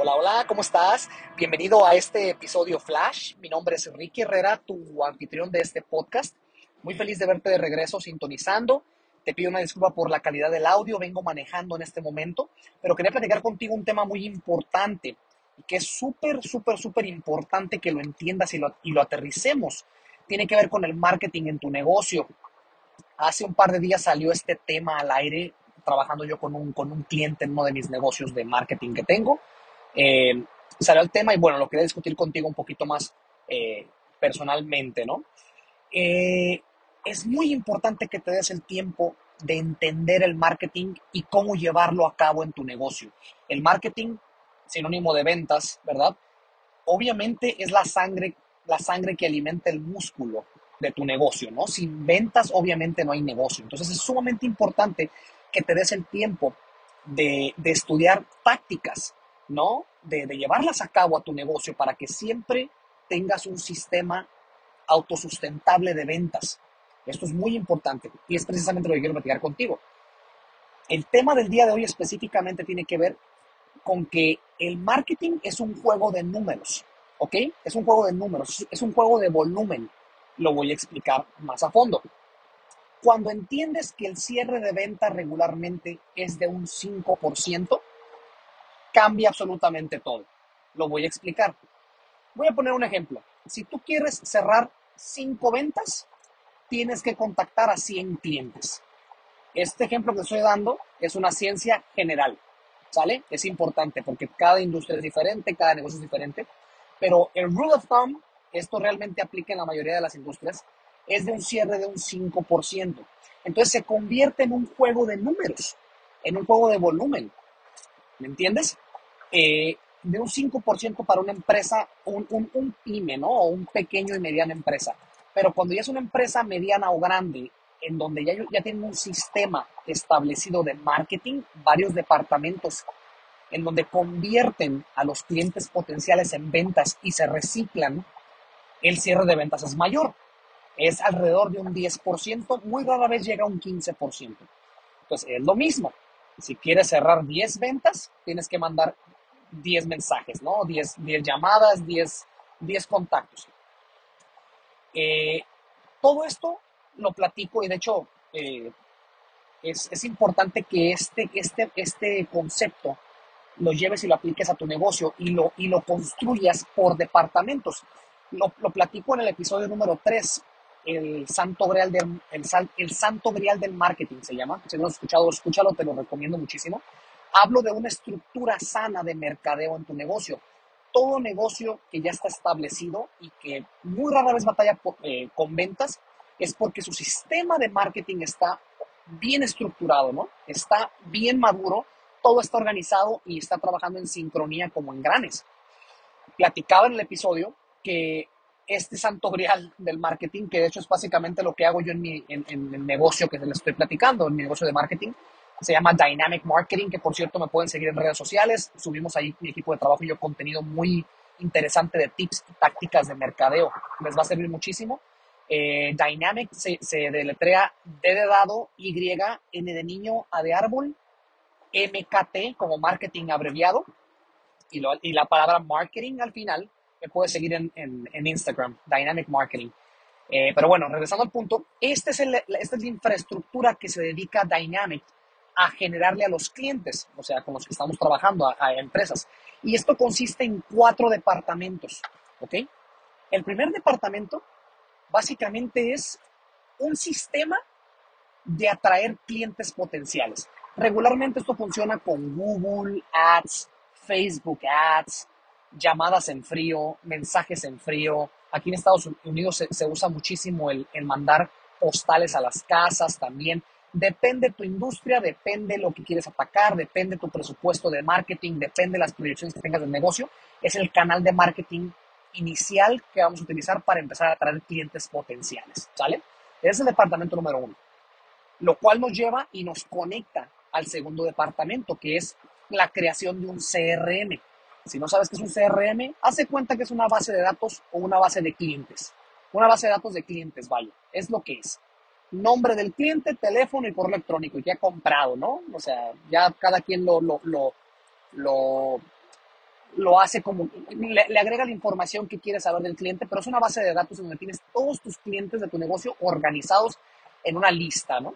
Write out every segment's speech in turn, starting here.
Hola, hola, ¿cómo estás? Bienvenido a este episodio Flash. Mi nombre es Ricky Herrera, tu anfitrión de este podcast. Muy feliz de verte de regreso sintonizando. Te pido una disculpa por la calidad del audio, vengo manejando en este momento, pero quería platicar contigo un tema muy importante y que es súper, súper, súper importante que lo entiendas y lo, y lo aterricemos. Tiene que ver con el marketing en tu negocio. Hace un par de días salió este tema al aire trabajando yo con un, con un cliente en uno de mis negocios de marketing que tengo. Eh, salió el tema y bueno, lo quería discutir contigo un poquito más eh, personalmente, ¿no? Eh, es muy importante que te des el tiempo de entender el marketing y cómo llevarlo a cabo en tu negocio. El marketing, sinónimo de ventas, ¿verdad? Obviamente es la sangre, la sangre que alimenta el músculo de tu negocio, ¿no? Sin ventas, obviamente no hay negocio. Entonces es sumamente importante que te des el tiempo de, de estudiar tácticas, ¿no? De, de, llevarlas a cabo a tu negocio para que siempre tengas un sistema autosustentable de ventas. Esto es muy importante y es precisamente lo que quiero platicar contigo. El tema del día de hoy específicamente tiene que ver con que el marketing es un juego de números, ¿ok? Es un juego de números, es un juego de volumen. Lo voy a explicar más a fondo. Cuando entiendes que el cierre de venta regularmente es de un 5%, cambia absolutamente todo. Lo voy a explicar. Voy a poner un ejemplo. Si tú quieres cerrar 5 ventas, tienes que contactar a 100 clientes. Este ejemplo que estoy dando es una ciencia general, ¿sale? Es importante porque cada industria es diferente, cada negocio es diferente, pero el rule of thumb, esto realmente aplica en la mayoría de las industrias, es de un cierre de un 5%. Entonces se convierte en un juego de números, en un juego de volumen. ¿Me entiendes? Eh, de un 5% para una empresa, un, un, un pyme, ¿no? O un pequeño y mediana empresa. Pero cuando ya es una empresa mediana o grande, en donde ya, ya tienen un sistema establecido de marketing, varios departamentos, en donde convierten a los clientes potenciales en ventas y se reciclan, el cierre de ventas es mayor. Es alrededor de un 10%, muy rara vez llega a un 15%. Entonces, es lo mismo. Si quieres cerrar 10 ventas, tienes que mandar 10 mensajes, ¿no? 10, 10 llamadas, 10, 10 contactos. Eh, todo esto lo platico y de hecho eh, es, es, importante que este, este, este concepto lo lleves y lo apliques a tu negocio y lo, y lo construyas por departamentos. Lo, lo platico en el episodio número 3, el santo grial del, el, santo grial del marketing se llama. Si no has escuchado, escúchalo, te lo recomiendo muchísimo. Hablo de una estructura sana de mercadeo en tu negocio todo negocio que ya está establecido y que muy rara vez batalla eh, con ventas es porque su sistema de marketing está bien estructurado, ¿no? Está bien maduro, todo está organizado y está trabajando en sincronía como en granes. Platicaba en el episodio que este santo grial del marketing, que de hecho es básicamente lo que hago yo en, mi, en, el negocio que les estoy platicando, en mi negocio de marketing, se llama Dynamic Marketing, que por cierto me pueden seguir en redes sociales. Subimos ahí mi equipo de trabajo y yo contenido muy interesante de tips y tácticas de mercadeo. Les va a servir muchísimo. Eh, Dynamic se, se, deletrea D de dado, Y, N de niño, A de árbol, MKT como marketing abreviado y, lo, y la palabra marketing al final. Me puedes seguir en, en, en Instagram, Dynamic Marketing. Eh, pero bueno, regresando al punto, este es el, esta es la infraestructura que se dedica Dynamic a generarle a los clientes, o sea, con los que estamos trabajando, a, a empresas. Y esto consiste en cuatro departamentos, ¿ok? El primer departamento básicamente es un sistema de atraer clientes potenciales. Regularmente esto funciona con Google Ads, Facebook Ads, llamadas en frío, mensajes en frío. Aquí en Estados Unidos se, se usa muchísimo el, el, mandar postales a las casas también. Depende tu industria, depende lo que quieres atacar, depende tu presupuesto de marketing, depende las proyecciones que tengas del negocio. Es el canal de marketing inicial que vamos a utilizar para empezar a atraer clientes potenciales, ¿sale? Ese es el departamento número uno. Lo cual nos lleva y nos conecta al segundo departamento, que es la creación de un CRM. Si no sabes qué es un CRM, hace cuenta que es una base de datos o una base de clientes. Una base de datos de clientes, vaya, es lo que es nombre del cliente, teléfono y correo electrónico y que ha comprado, ¿no? O sea, ya cada quien lo, lo, lo, lo, lo hace como, le, le, agrega la información que quiere saber del cliente, pero es una base de datos donde tienes todos tus clientes de tu negocio organizados en una lista, ¿no?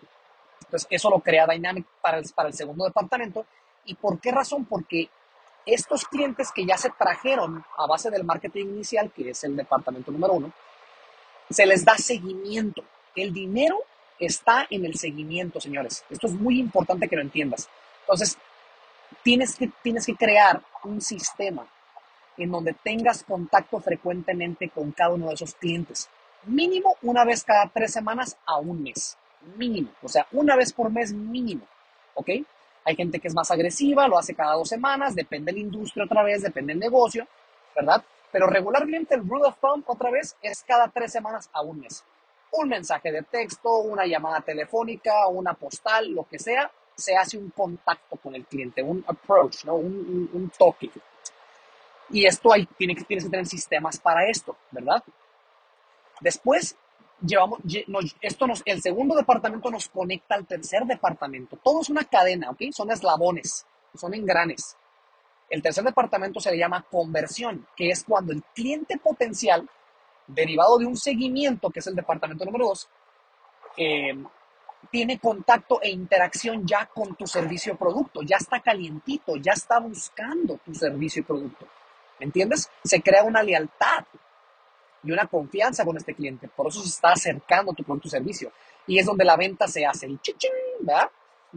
Entonces, eso lo crea Dynamic para el, para el segundo departamento. ¿Y por qué razón? Porque estos clientes que ya se trajeron a base del marketing inicial, que es el departamento número uno, se les da seguimiento. El dinero está en el seguimiento, señores. Esto es muy importante que lo entiendas. Entonces, tienes que, tienes que crear un sistema en donde tengas contacto frecuentemente con cada uno de esos clientes. Mínimo una vez cada tres semanas a un mes. Mínimo. O sea, una vez por mes mínimo. ¿Ok? Hay gente que es más agresiva, lo hace cada dos semanas, depende de la industria otra vez, depende del negocio, ¿verdad? Pero regularmente el rule of thumb otra vez es cada tres semanas a un mes. Un mensaje de texto, una llamada telefónica, una postal, lo que sea, se hace un contacto con el cliente, un approach, ¿no? un, un, toque. Y esto hay, tiene tienes que tener sistemas para esto, ¿verdad? Después, llevamos, esto nos, el segundo departamento nos conecta al tercer departamento. Todo es una cadena, ¿ok? Son eslabones, son engranes. El tercer departamento se le llama conversión, que es cuando el cliente potencial, derivado de un seguimiento, que es el departamento número dos, eh, tiene contacto e interacción ya con tu servicio o producto, ya está calientito, ya está buscando tu servicio y producto. ¿Me entiendes? Se crea una lealtad y una confianza con este cliente. Por eso se está acercando tu producto servicio. Y es donde la venta se hace. El chichín, ¿verdad?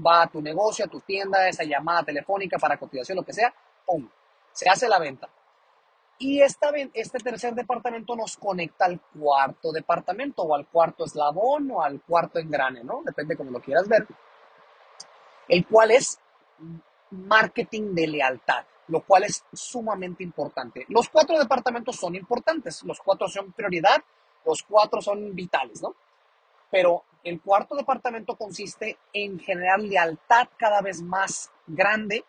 Va a tu negocio, a tu tienda, esa llamada telefónica para cotización, lo que sea, ¡pum! Se hace la venta. Y esta, este tercer departamento nos conecta al cuarto departamento o al cuarto eslabón o al cuarto engrane, ¿no? Depende como lo quieras ver. El cual es marketing de lealtad, lo cual es sumamente importante. Los cuatro departamentos son importantes, los cuatro son prioridad, los cuatro son vitales, ¿no? Pero el cuarto departamento consiste en generar lealtad cada vez más grande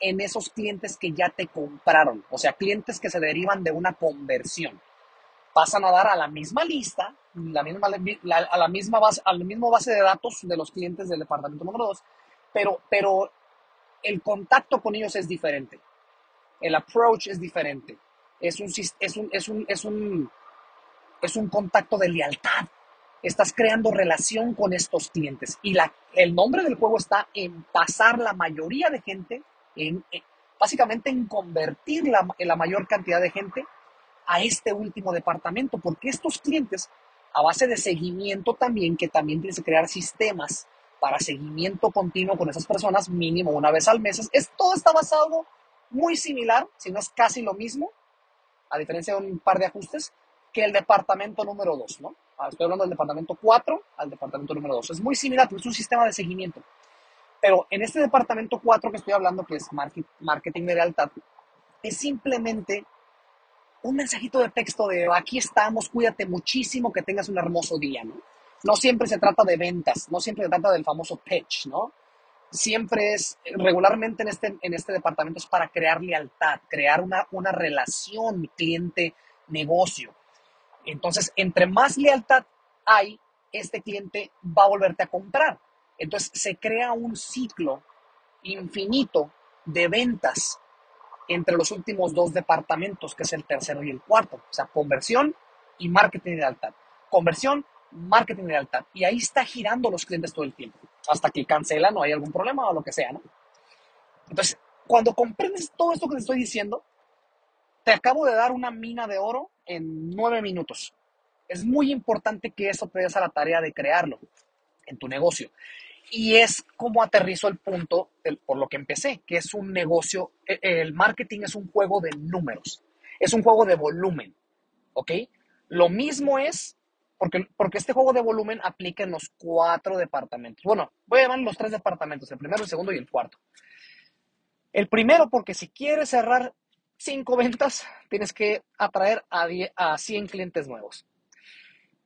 en esos clientes que ya te compraron, o sea, clientes que se derivan de una conversión. Pasan a dar a la misma lista, a la misma base, al mismo base de datos de los clientes del departamento número 2, pero, pero el contacto con ellos es diferente. El approach es diferente. Es un, es un, es un, es un, es un contacto de lealtad. Estás creando relación con estos clientes. Y la, el nombre del juego está en pasar la mayoría de gente en, básicamente en convertir la, la mayor cantidad de gente a este último departamento, porque estos clientes, a base de seguimiento también, que también tienes que crear sistemas para seguimiento continuo con esas personas, mínimo una vez al mes, es, todo está basado muy similar, si no es casi lo mismo, a diferencia de un par de ajustes, que el departamento número 2, ¿no? Ah, estoy hablando del departamento 4 al departamento número 2. Es muy similar, pero es un sistema de seguimiento. Pero en este departamento 4 que estoy hablando, que es marketing de lealtad, es simplemente un mensajito de texto de aquí estamos, cuídate muchísimo, que tengas un hermoso día, ¿no? No siempre se trata de ventas, no siempre se trata del famoso pitch, ¿no? Siempre es, regularmente en este, en este departamento es para crear lealtad, crear una, una relación cliente-negocio. Entonces, entre más lealtad hay, este cliente va a volverte a comprar. Entonces se crea un ciclo infinito de ventas entre los últimos dos departamentos, que es el tercero y el cuarto. O sea, conversión y marketing de lealtad. Conversión, marketing de lealtad. Y ahí está girando los clientes todo el tiempo, hasta que cancelan o hay algún problema o lo que sea, ¿no? Entonces, cuando comprendes todo esto que te estoy diciendo, te acabo de dar una mina de oro en nueve minutos. Es muy importante que eso te des a la tarea de crearlo en tu negocio. Y es como aterrizo el punto por lo que empecé, que es un negocio, e, el marketing es un juego de números, es un juego de volumen, ¿ok? Lo mismo es, porque, porque este juego de volumen aplica en los cuatro departamentos. Bueno, voy a llamar los tres departamentos, el primero, el segundo y el cuarto. El primero, porque si quieres cerrar cinco ventas, tienes que atraer a, a 100 clientes nuevos.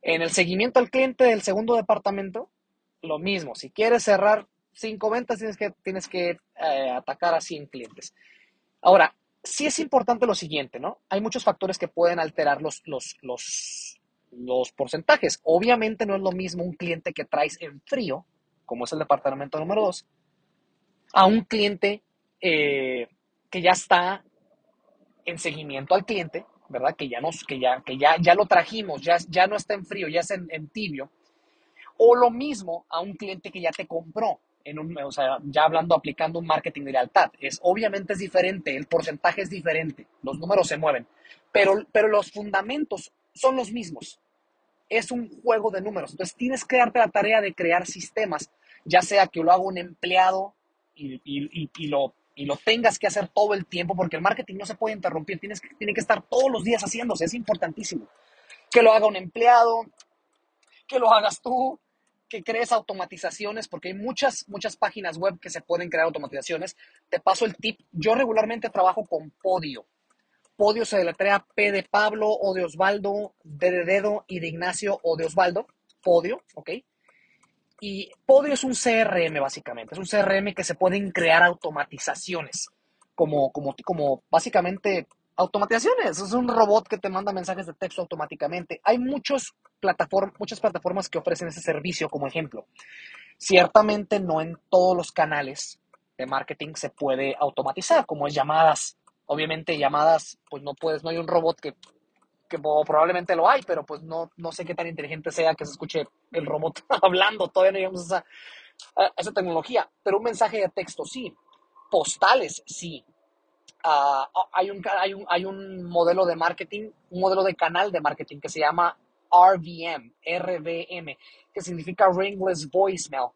En el seguimiento al cliente del segundo departamento, lo mismo. Si quieres cerrar cinco ventas, tienes que, tienes que eh, atacar a 100 clientes. Ahora, sí es importante lo siguiente, ¿no? Hay muchos factores que pueden alterar los, los, los porcentajes. Obviamente no es lo mismo un cliente que traes en frío, como es el departamento número 2, a un cliente eh, que ya está en seguimiento al cliente, ¿verdad? Que ya, nos, que ya, que ya, ya lo trajimos, ya, ya no está en frío, ya es en, en tibio. O lo mismo a un cliente que ya te compró, en un, o sea, ya hablando, aplicando un marketing de lealtad. Es, obviamente es diferente, el porcentaje es diferente, los números se mueven, pero, pero los fundamentos son los mismos. Es un juego de números. Entonces tienes que darte la tarea de crear sistemas, ya sea que lo haga un empleado y, y, y, lo, y lo tengas que hacer todo el tiempo, porque el marketing no se puede interrumpir, tienes que, tiene que estar todos los días haciéndose, es importantísimo. Que lo haga un empleado, que lo hagas tú, que crees automatizaciones, porque hay muchas, muchas páginas web que se pueden crear automatizaciones. Te paso el tip. Yo regularmente trabajo con Podio. Podio se deletrea P de Pablo o de Osvaldo, D de Dedo y de Ignacio o de Osvaldo. Podio, ¿ok? Y Podio es un CRM básicamente. Es un CRM que se pueden crear automatizaciones. Como, como, como básicamente automatizaciones. Es un robot que te manda mensajes de texto automáticamente. Hay muchos muchas plataformas que ofrecen ese servicio como ejemplo. Ciertamente no en todos los canales de marketing se puede automatizar, como es llamadas. Obviamente llamadas, pues no puedes, no hay un robot que, que probablemente lo hay, pero pues no, no sé qué tan inteligente sea que se escuche el robot hablando, todavía no llegamos a esa, a tecnología, pero un mensaje de texto sí, postales sí, Uh, hay, un, hay, un, hay, un, modelo de marketing, un modelo de canal de marketing que se llama RVM, RVM, que significa Ringless Voicemail.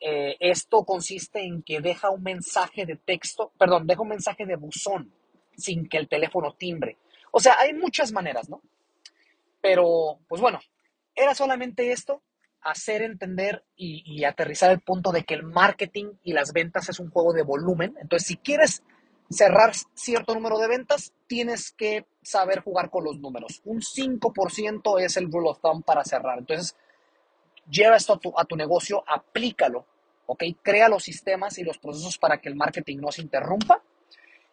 Eh, esto consiste en que deja un mensaje de texto, perdón, deja un mensaje de buzón sin que el teléfono timbre. O sea, hay muchas maneras, ¿no? Pero, pues bueno, era solamente esto, hacer entender y, aterrizar el punto de que el marketing y las ventas es un juego de volumen. Entonces, si quieres cerrar cierto número de ventas, tienes que saber jugar con los números. Un 5% es el rule of thumb para cerrar. Entonces, lleva esto a tu, negocio, aplícalo, ¿ok? Crea los sistemas y los procesos para que el marketing no se interrumpa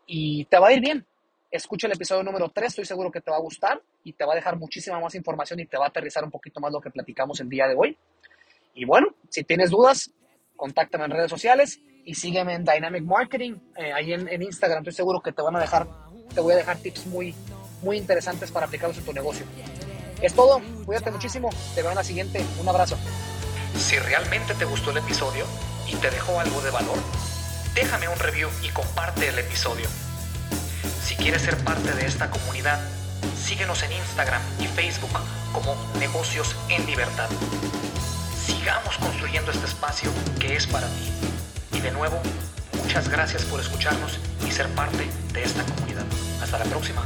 y te va a ir bien. Escucha el episodio número 3, estoy seguro que te va a gustar y te va a dejar muchísima más información y te va a aterrizar un poquito más lo que platicamos el día de hoy. Y bueno, si tienes dudas, contáctame en redes sociales y sígueme en Dynamic Marketing, eh, ahí en, Instagram. Estoy seguro que te van a dejar, te voy a dejar tips muy, muy interesantes para aplicarlos en tu negocio. Es todo, cuídate muchísimo, te veo en la siguiente, un abrazo. Si realmente te gustó el episodio y te dejó algo de valor, déjame un review y comparte el episodio. Si quieres ser parte de esta comunidad, síguenos en Instagram y Facebook como Negocios en Libertad. Sigamos construyendo este espacio que es para ti. Y de nuevo, muchas gracias por escucharnos y ser parte de esta comunidad. Hasta la próxima.